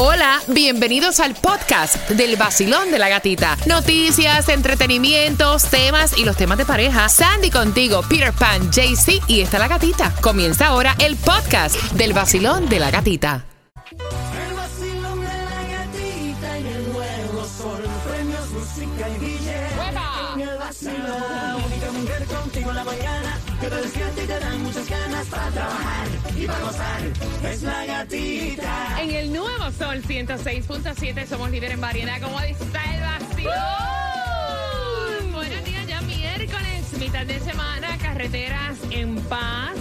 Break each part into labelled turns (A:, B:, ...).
A: Hola, bienvenidos al podcast del vacilón de la gatita. Noticias, entretenimientos, temas y los temas de pareja. Sandy contigo, Peter Pan, JC y está la gatita. Comienza ahora el podcast del vacilón de la gatita.
B: Gozar. Es la gatita.
A: En el nuevo Sol 106.7 somos líder en variedad. ¿Cómo está el vacilón? Buenos días, ya miércoles, mitad de semana, carreteras en paz.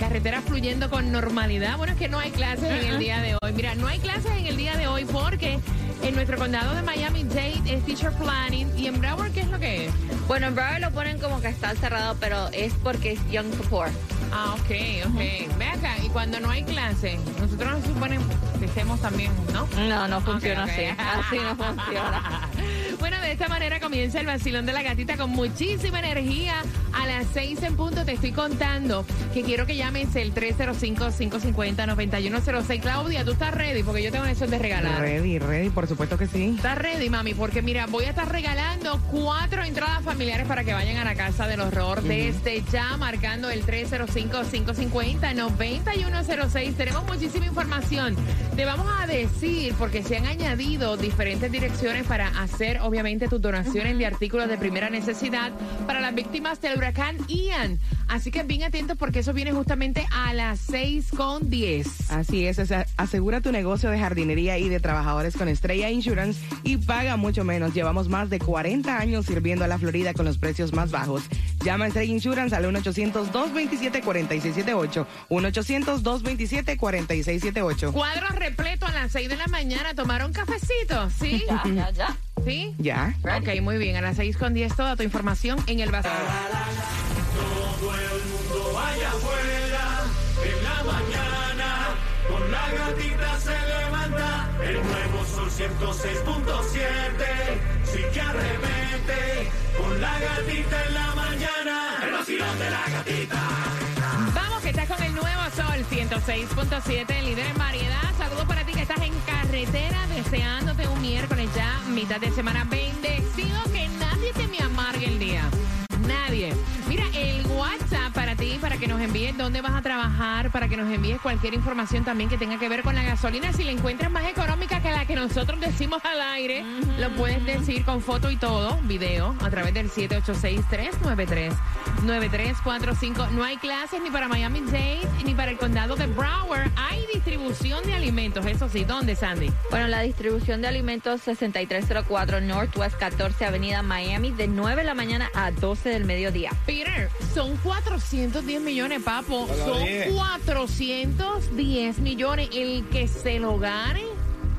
A: Carreteras fluyendo con normalidad. Bueno, es que no hay clases en el día de hoy. Mira, no hay clases en el día de hoy porque en nuestro condado de Miami-Dade es Teacher Planning. ¿Y en Broward qué es lo que es?
C: Bueno, en Broward lo ponen como que está cerrado, pero es porque es Young Poor.
A: Ah, ok, ok. Ve acá, y cuando no hay clase, nosotros nos suponen que estemos también, ¿no?
C: No, no funciona
A: Ok, ok.
C: así. Así no funciona.
A: Bueno, de esta manera comienza el vacilón de la gatita con muchísima energía. A las seis en punto te estoy contando que quiero que llames el 305-550-9106. Claudia, ¿tú estás ready? Porque yo tengo eso de regalar.
D: Ready, ready, por supuesto que sí.
A: ¿Estás ready, mami? Porque mira, voy a estar regalando cuatro entradas familiares para que vayan a la casa del horror desde ya, marcando el 305-550-9106. Tenemos muchísima información. Te vamos a decir, porque se han añadido diferentes direcciones para hacer, obviamente, tus donaciones de artículos de primera necesidad para las víctimas del huracán Ian. Así que bien atentos porque eso viene justamente a las 6 con 10.
D: Así es, o sea, asegura tu negocio de jardinería y de trabajadores con Estrella Insurance y paga mucho menos. Llevamos más de 40 años sirviendo a la Florida con los precios más bajos. Llama a Estrella Insurance al 1-800-227-4678. 1-800-227-4678.
A: Cuadro repleto a las 6 de la mañana. ¿Tomaron cafecito? ¿Sí?
C: Ya, ya, ya.
A: ¿Sí?
D: ¿Ya?
A: Ok, muy bien. A las 6 con 10 toda tu información en el vacío.
B: Todo el mundo allá afuera. En la mañana. Con la gatita se levanta. El nuevo sol 106.7. Sí que arremete. Con la gatita en la mañana. El vacilón de la gatita.
A: Vamos, que estás con el nuevo Sol 106.7, líder en variedad. Saludos para ti que estás en carretera, deseándote un miércoles de semana. Bendecido que nadie te me amargue el día. Nadie. Mira, el WhatsApp para ti, para que nos envíes dónde vas a trabajar, para que nos envíes cualquier información también que tenga que ver con la gasolina. Si la encuentras más económica que la que nosotros decimos al aire, lo puedes decir con foto y todo, video, a través del 786-393-9345. No hay clases ni para Miami-Dade ni para el condado de Broward. Hay distribución de alimentos. Eso sí, ¿dónde, Sandy?
C: Bueno, la distribución de alimentos 6304 Northwest 14 Avenida Miami de 9 de la mañana a 12 del mediodía.
A: Peter, son 410 millones, papo. Son 410 millones. El que se lo gane,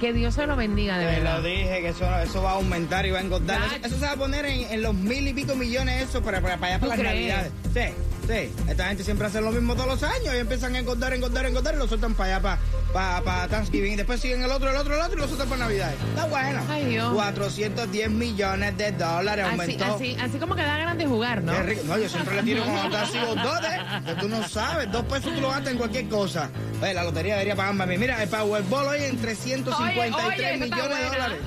A: que Dios se lo bendiga, de
E: Te
A: verdad.
E: lo dije que eso, eso va a aumentar y va a engordar. Eso, se va a poner en, en los mil y pico millones eso para, para, para allá
A: ¿Tú
E: para las
A: crees?
E: navidades. Sí, sí. Esta gente siempre hace lo mismo todos los años y empiezan a engordar, engordar, engordar y lo sueltan para allá para, para, para Thanksgiving. Y después siguen el otro, el otro, el otro y lo sueltan para navidades. Está bueno.
A: Ay, Dios.
E: 410 millones de dólares
A: Así,
E: aumentó.
A: así, así como que da ganas de jugar, ¿no?
E: Qué rico. No, yo siempre le tiro está así los dos, ¿eh? que tú no sabes. Dos pesos tú lo gastas en cualquier cosa. Oye, la lotería debería pagarme a mí. Mira, el Powerball hoy en 353
A: Oye, oye,
E: millones de dólares.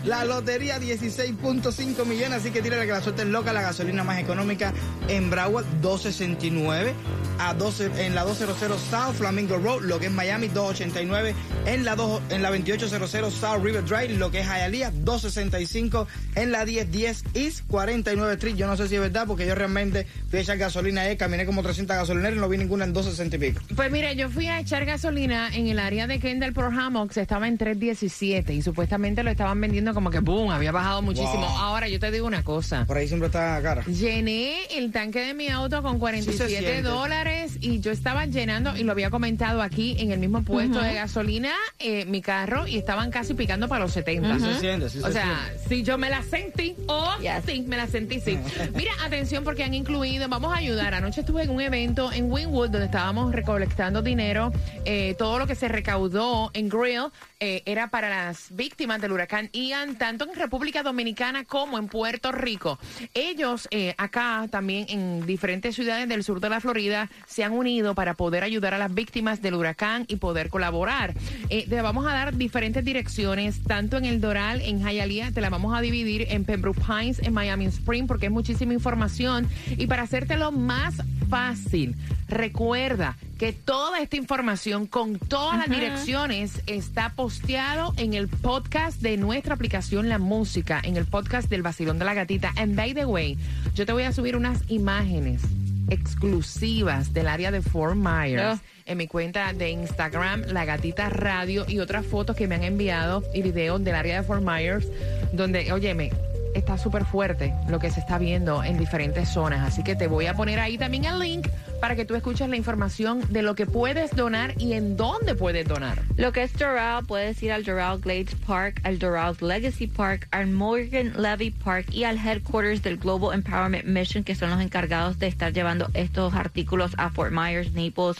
E: la lotería 16.5 millones, así que tírale que la suerte es loca. La gasolina más económica en Broward 269 a 12 en la 200 South Flamingo Road, lo que es Miami 289 en la 2 en la 2800 South River Drive, lo que es Hialeah 265 en la 1010 East 49 Street. Yo no sé si es verdad porque yo realmente fui a echar gasolina ahí, caminé como 300 gasolineras y no vi ninguna en 260 y pico.
A: Pues mira, yo fui a echar gasolina en el área de Kendall por Hammocks, estaba en 317 y supuestamente lo estaban vendiendo como que boom, había bajado muchísimo.
E: Wow.
A: Ahora yo te digo una cosa.
E: Por ahí siempre está cara.
A: Llené el tanque de mi auto con
E: Sí
A: 47
E: se siente.
A: dólares y yo estaba llenando, y lo había comentado aquí en el mismo puesto de gasolina, eh, mi carro, y estaban casi picando para los 70.
E: Se siente, sí
A: O
E: se
A: sea, si yo me la sentí, oh,
C: Yes.
A: sí, me la sentí, sí. Mira, atención porque han incluido, vamos a ayudar. Anoche estuve en un evento en Winwood donde estábamos recole- recolectando dinero. Eh, todo lo que se recaudó en Grill eh, era para las víctimas del huracán Ian, tanto en República Dominicana como en Puerto Rico. Ellos eh, acá también en diferentes ciudades del sur de la Florida se han unido para poder ayudar a las víctimas del huracán y poder colaborar. Te vamos a dar diferentes direcciones, tanto en el Doral, en Hialeah, te la vamos a dividir en Pembroke Pines, en Miami Spring, porque es muchísima información. Y para hacértelo más fácil, recuerda que toda esta información con todas las direcciones está posteado en el podcast de nuestra aplicación La Música, en el podcast del Vacilón de la Gatita. And by the way, yo te voy a subir unas imágenes exclusivas del área de Fort Myers.
C: Oh.
A: En mi cuenta de Instagram, La Gatita Radio, y otras fotos que me han enviado y videos del área de Fort Myers, donde, óyeme, está súper fuerte lo que se está viendo en diferentes zonas. Así que te voy a poner ahí también el link para que tú escuches la información de lo que puedes donar y en dónde puedes donar.
C: Lo que es Doral, puedes ir al Doral Glades Park, al Doral Legacy Park, al Morgan Levy Park y al headquarters del Global Empowerment Mission, que son los encargados de estar llevando estos artículos a Fort Myers, Naples,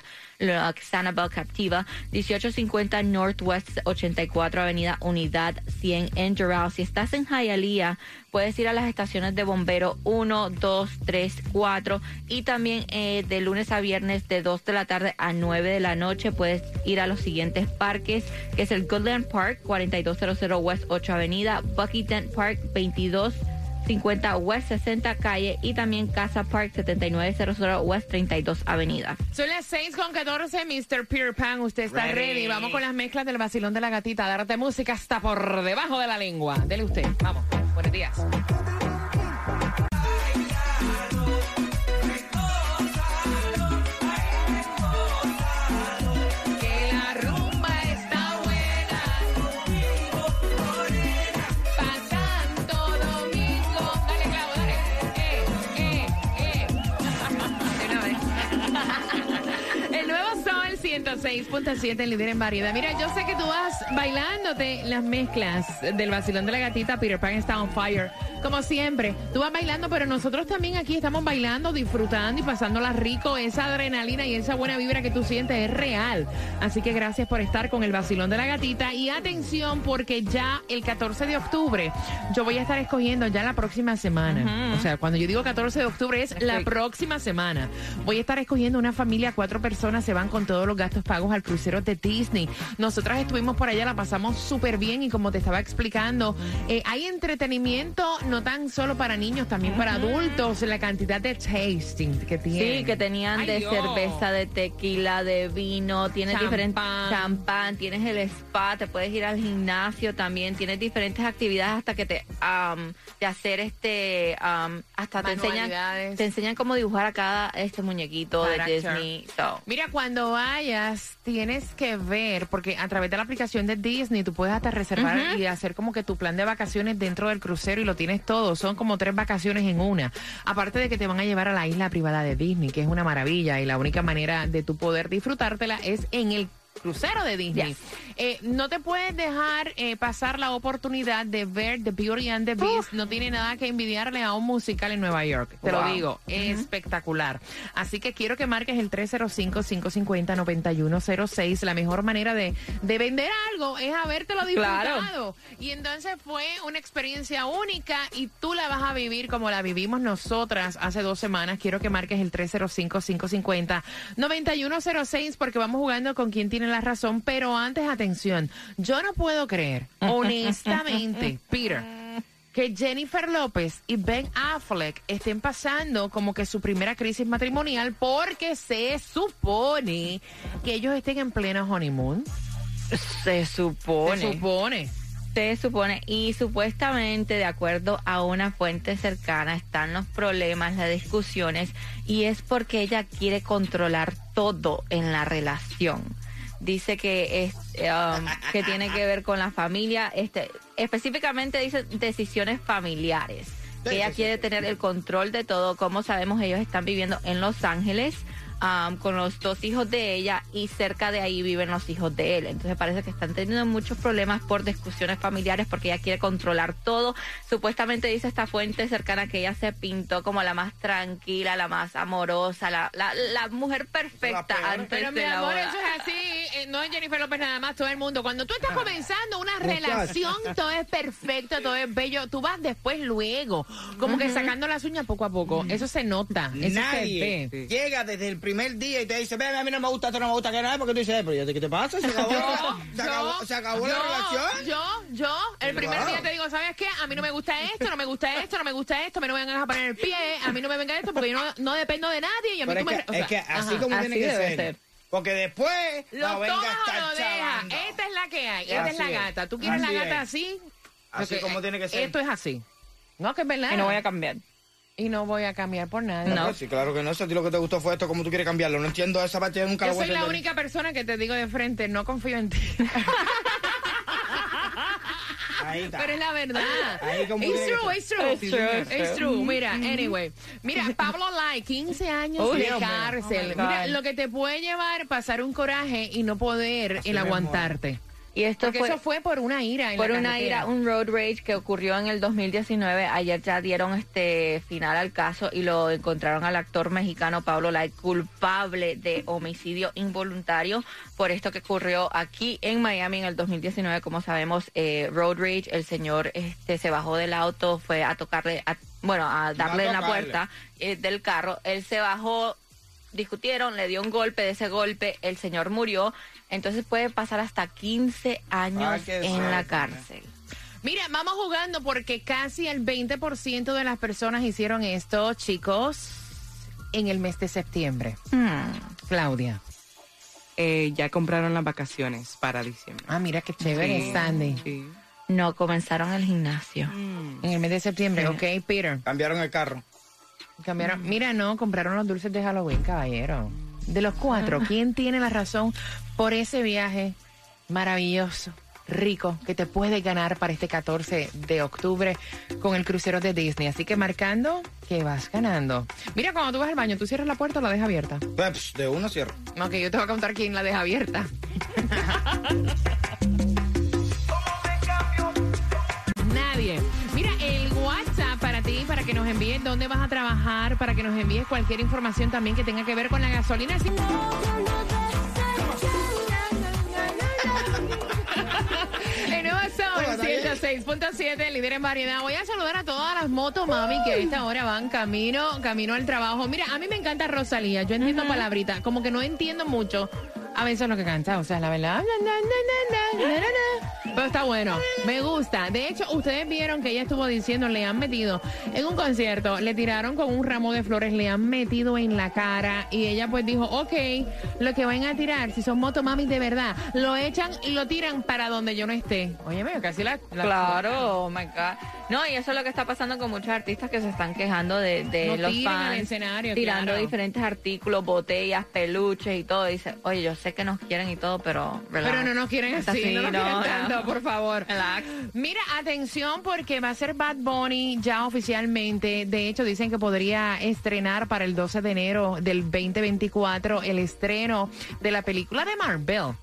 C: Sanibel Captiva, 1850 Northwest 84 Avenida Unidad 100 en Doral. Si estás en Hialeah, puedes ir a las estaciones de bombero 1, 2, 3, 4 y también eh, de lunes a viernes de 2 de la tarde a 9 de la noche puedes ir a los siguientes parques, que es el Goodland Park 4200 West 8 Avenida, Bucky Dent Park 2250 West 60 Calle y también Casa Park 7900 West 32 Avenida.
A: Son las 6 con 14, Mr. Peter Pan. Usted está ready. Vamos con las mezclas del vacilón de la gatita. Darte música hasta por debajo de la lengua. Dele usted. Vamos. Buenos días. 106.7, líder en variedad. Mira, yo sé que tú vas bailándote las mezclas del vacilón de la gatita. Peter Pan está on fire. Como siempre, tú vas bailando, pero nosotros también aquí estamos bailando, disfrutando y pasándola rico. Esa adrenalina y esa buena vibra que tú sientes es real. Así que gracias por estar con el vacilón de la gatita. Y atención, porque ya el 14 de octubre yo voy a estar escogiendo ya la próxima semana. O sea, cuando yo digo 14 de octubre es la próxima semana. Voy a estar escogiendo una familia, cuatro personas se van con todos los gastos pagos al crucero de Disney. Nosotras estuvimos por allá, la pasamos súper bien y como te estaba explicando, eh, hay entretenimiento no tan solo para niños, también para adultos, la cantidad de tasting que tienen.
C: Sí, que tenían
A: Ay,
C: de
A: Dios.
C: cerveza, de tequila, de vino, tienes diferentes champán, tienes el spa, te puedes ir al gimnasio también, tienes diferentes actividades hasta que te am, de hacer este am, hasta te enseñan te enseñan cómo dibujar a cada este muñequito de. Disney. So,
A: Mira, cuando vayas, tienes que ver, porque a través de la aplicación de Disney tú puedes hasta reservar y hacer como que tu plan de vacaciones dentro del crucero y lo tienes todo. Son como tres vacaciones en una. Aparte de que te van a llevar a la isla privada de Disney, que es una maravilla y la única manera de tu poder disfrutártela es en el crucero de Disney.
C: Yes.
A: Eh, no te puedes dejar eh, pasar la oportunidad de ver The Beauty and the Beast. No tiene nada que envidiarle a un musical en Nueva York. Te lo digo, espectacular. Así que quiero que marques el 305-550-9106. La mejor manera de, de vender algo es habértelo disfrutado.
C: Claro.
A: Y entonces fue una experiencia única y tú la vas a vivir como la vivimos nosotras hace dos semanas. Quiero que marques el 305-550-9106 porque vamos jugando con quien tiene la razón. Pero antes, atención, yo no puedo creer, honestamente, Peter que Jennifer López y Ben Affleck estén pasando como que su primera crisis matrimonial porque se supone que ellos estén en plena honeymoon.
C: se supone.
A: Se supone.
C: Se supone, y supuestamente, de acuerdo a una fuente cercana, están los problemas, las discusiones, y es porque ella quiere controlar todo en la relación. Dice que es um, que tiene que ver con la familia, este, específicamente dice decisiones familiares. Que ella quiere tener el control de todo. Como sabemos, ellos están viviendo en Los Ángeles. um, con los dos hijos de ella y cerca de ahí viven los hijos de él. Entonces parece que están teniendo muchos problemas por discusiones familiares porque ella quiere controlar todo. Supuestamente dice esta fuente cercana que ella se pintó como la más tranquila, la más amorosa, la, la, la mujer perfecta antes
A: Pero mi
C: de la
A: amor,
C: boda.
A: eso es así. Eh, no es Jennifer López nada más, todo el mundo. Cuando tú estás comenzando una relación, todo es perfecto, todo es bello. Tú vas después, luego, como que sacando las uñas poco a poco. Eso se nota. Eso
E: Nadie
A: se ve.
E: llega desde el primer día y te dice, ven, a mí no me gusta, esto no me gusta, que nada, porque tú dices, "Eh, pero ya, ¿qué te pasa? Se acabó, se acabó, se acabó la relación.
A: Yo, yo, el primer
E: Wow.
A: día te digo, ¿sabes qué? A mí no me gusta esto, no me gusta esto, no me gusta esto, a mí no me vengan a poner el pie, a mí no me venga esto, porque yo no, no dependo de nadie y a mí
E: Pero
A: tú
E: es
A: me...
E: que,
A: o sea,
E: es que así
A: ajá.
E: como
C: así
E: tiene que
C: debe
E: ser.
C: ser.
E: Porque después
A: Lo
E: no venga
A: tomas
E: a
A: o
E: estar
A: lo dejas.
E: chavando.
A: Esta es la que hay. Esta es la gata. ¿Tú quieres
E: Así
A: la gata
E: es.
A: así?
E: Así
A: Porque,
E: como tiene que ser.
A: Esto es así. No, que es verdad.
C: Y no voy a cambiar.
A: Y no voy a cambiar por nada.
E: No, pues sí, claro que no. Si a ti lo que te gustó fue esto, ¿cómo tú quieres cambiarlo? No entiendo esa parte, nunca
A: Yo
E: lo voy a
A: soy la
E: entender.
A: única persona que te digo de frente, no confío en ti.
E: Ahí está.
A: Pero es la verdad.
E: Ahí como
A: It's true, it's true.
C: It's true, it's true.
A: Mira, anyway. Mira, Pablo Lai, 15 años
C: Uy,
A: de
C: Dios
A: cárcel.
C: Oh
A: Mira, lo que te puede llevar pasar un coraje y no poder
E: Así
A: el aguantarte.
C: Y esto
A: Porque
C: fue...
A: eso fue por una ira en
C: por
A: la
C: una ira, un road rage que ocurrió en el 2019. Ayer ya dieron este final al caso y lo encontraron al actor mexicano Pablo Lai culpable de homicidio involuntario por esto que ocurrió aquí en Miami en el 2019. Como sabemos, eh, road rage, el señor este se bajó del auto, fue a tocarle, a- bueno, a darle en la puerta eh, del carro. Él se bajó, discutieron, le dio un golpe, de ese golpe el señor murió. Entonces puede pasar hasta 15 años
E: qué
C: en la cárcel.
A: Mira, vamos jugando porque casi el 20% de las personas hicieron esto, chicos, en el mes de septiembre.
C: Hmm.
A: Claudia.
D: Eh, ya compraron las vacaciones para diciembre.
A: Ah, mira qué chévere,
D: Sí,
A: Sandy.
D: sí.
C: No, comenzaron el gimnasio.
A: En el mes de septiembre,
C: Sí.
A: ok, Peter.
E: Cambiaron el carro.
A: Cambiaron. Mira, no, compraron los dulces de Halloween, caballero. De los cuatro, ¿quién tiene la razón por ese viaje maravilloso, rico, que te puedes ganar para este 14 de octubre con el crucero de Disney? Así que marcando que vas ganando. Mira, cuando tú vas al baño, ¿tú cierras la puerta o la dejas abierta?
E: Pues, de uno cierro.
A: Ok, yo te voy a contar quién la deja abierta. envíes dónde vas a trabajar, para que nos envíes cualquier información también que tenga que ver con la gasolina. El nuevo Sol 106.7, líder en variedad. Voy a saludar a todas las motos, mami, que a esta hora van camino, camino al trabajo. Mira, a mí me encanta Rosalía. Yo entiendo palabritas, como que no entiendo mucho a veces lo que canta, o sea, la verdad. na, na, na. Pero está bueno, me gusta. De hecho, ustedes vieron que ella estuvo diciendo, le han metido en un concierto, le tiraron con un ramo de flores, le han metido en la cara y ella pues dijo, ok, lo que van a tirar, si son motomamis de verdad, lo echan y lo tiran para donde yo no esté. Oye, casi la... la-
C: Claro, oh my God. No, y eso es lo que está pasando con muchos artistas que se están quejando de, de
A: No
C: los fans.
A: escenario,
C: tirando
A: claro.
C: diferentes artículos, botellas, peluches y todo. Dice, oye, yo sé que nos quieren y todo, pero relax.
A: Pero no nos quieren así, no nos quieren
C: no,
A: tanto,
C: no.
A: por favor.
C: Relax.
A: Mira, atención porque va a ser Bad Bunny ya oficialmente. De hecho, dicen que podría estrenar para el 12 de enero del 2024 el estreno de la película de Marvel.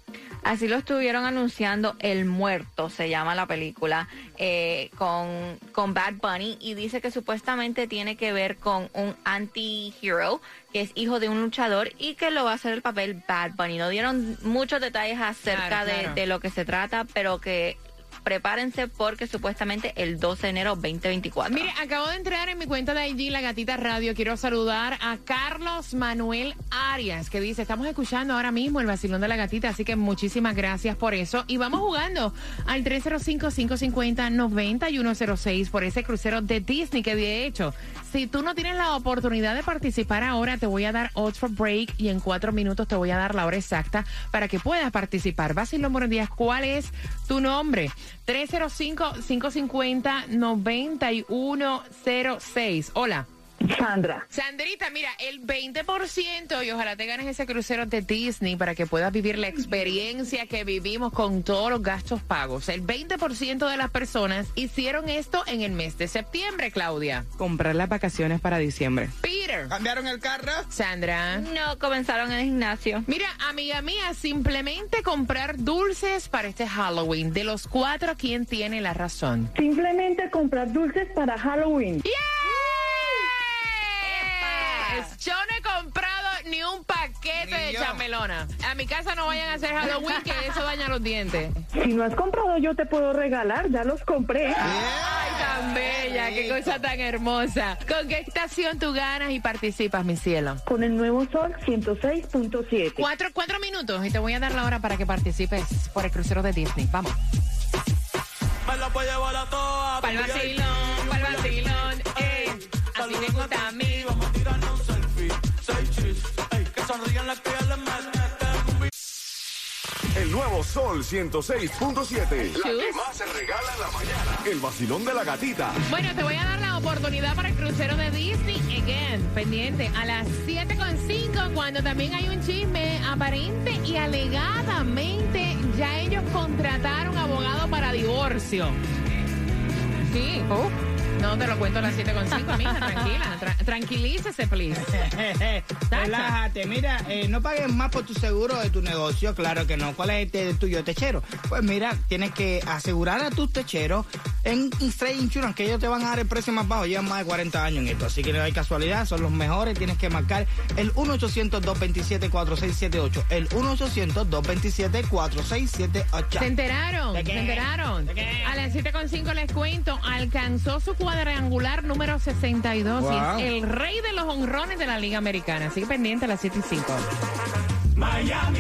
C: Así lo estuvieron anunciando El Muerto, se llama la película, eh, con, con Bad Bunny y dice que supuestamente tiene que ver con un anti-hero, que es hijo de un luchador y que lo va a hacer el papel Bad Bunny. No dieron muchos detalles acerca
A: Claro,
C: de-. De, lo que se trata, pero que prepárense porque supuestamente el 12 de enero 2024.
A: Mire, acabo de entrar en mi cuenta de IG, La Gatita Radio. Quiero saludar a Carlos Manuel Arias, que dice, estamos escuchando ahora mismo el vacilón de la gatita, así que muchísimas gracias por eso. Y vamos jugando al 305-550-9106 por ese crucero de Disney, que de hecho, si tú no tienes la oportunidad de participar ahora, te voy a dar for break y en cuatro minutos te voy a dar la hora exacta para que puedas participar. Vacilón, buenos días. ¿Cuál es tu nombre? 305-550-9106. Hola.
F: Sandra.
A: Sandrita, mira, el 20% y ojalá te ganes ese crucero de Disney para que puedas vivir la experiencia que vivimos con todos los gastos pagos. El 20% de las personas hicieron esto en el mes de septiembre, Claudia.
D: Comprar las vacaciones para diciembre.
A: Peter.
E: ¿Cambiaron el carro?
A: Sandra.
C: No, comenzaron en el gimnasio.
A: Mira, amiga mía, simplemente comprar dulces para este Halloween. De los cuatro, ¿quién tiene la razón?
F: Simplemente comprar dulces para Halloween.
A: ¡Yes! Yo no he comprado ni un paquete
E: Ni
A: de
E: yo.
A: chamelona. A mi casa no vayan a hacer Halloween, que eso daña los dientes.
F: Si no has comprado, yo te puedo regalar. Ya los compré.
A: Ay, tan bella, qué cosa tan hermosa. ¿Con qué estación tú ganas y participas, mi cielo?
F: Con el nuevo sol 106.7.
A: Cuatro, cuatro minutos y te voy a dar la hora para que participes por el crucero de Disney. Vamos.
B: Me la voy a llevar a toa.
A: Pa'l vacilón, pa'l vacilón, eh. Así me gusta a mí.
B: Vamos
G: El nuevo Sol 106.7. La que más se regala en la mañana. El vacilón de la gatita.
A: Bueno, te voy a dar la oportunidad para el crucero de Disney. Again, pendiente. A las 7.5, cuando también hay un chisme aparente y alegadamente ya ellos contrataron abogado para divorcio. Sí. No te lo cuento a las 7.5, mija, tranquila. Tra- tranquilícese, please.
E: Relájate, mira, eh, no pagues más por tu seguro de tu negocio, claro que no. ¿Cuál es este de tuyo techero? Pues mira, tienes que asegurar a tus techeros en Straight Insurance, que ellos te van a dar el precio más bajo. Llevan más de 40 años en esto, así que no hay casualidad, son los mejores. Tienes que marcar el 1-800-227-4678. El 1-800-227-4678.
A: ¿Se enteraron?
E: ¿De qué?
A: ¿Se enteraron?
E: ¿De qué?
A: A las 7.5 les cuento, alcanzó su cuadrangular número 62
E: Wow.
A: y es el rey de los honrones de la Liga Americana. Así que pendiente a las 7 y 5.
B: Miami,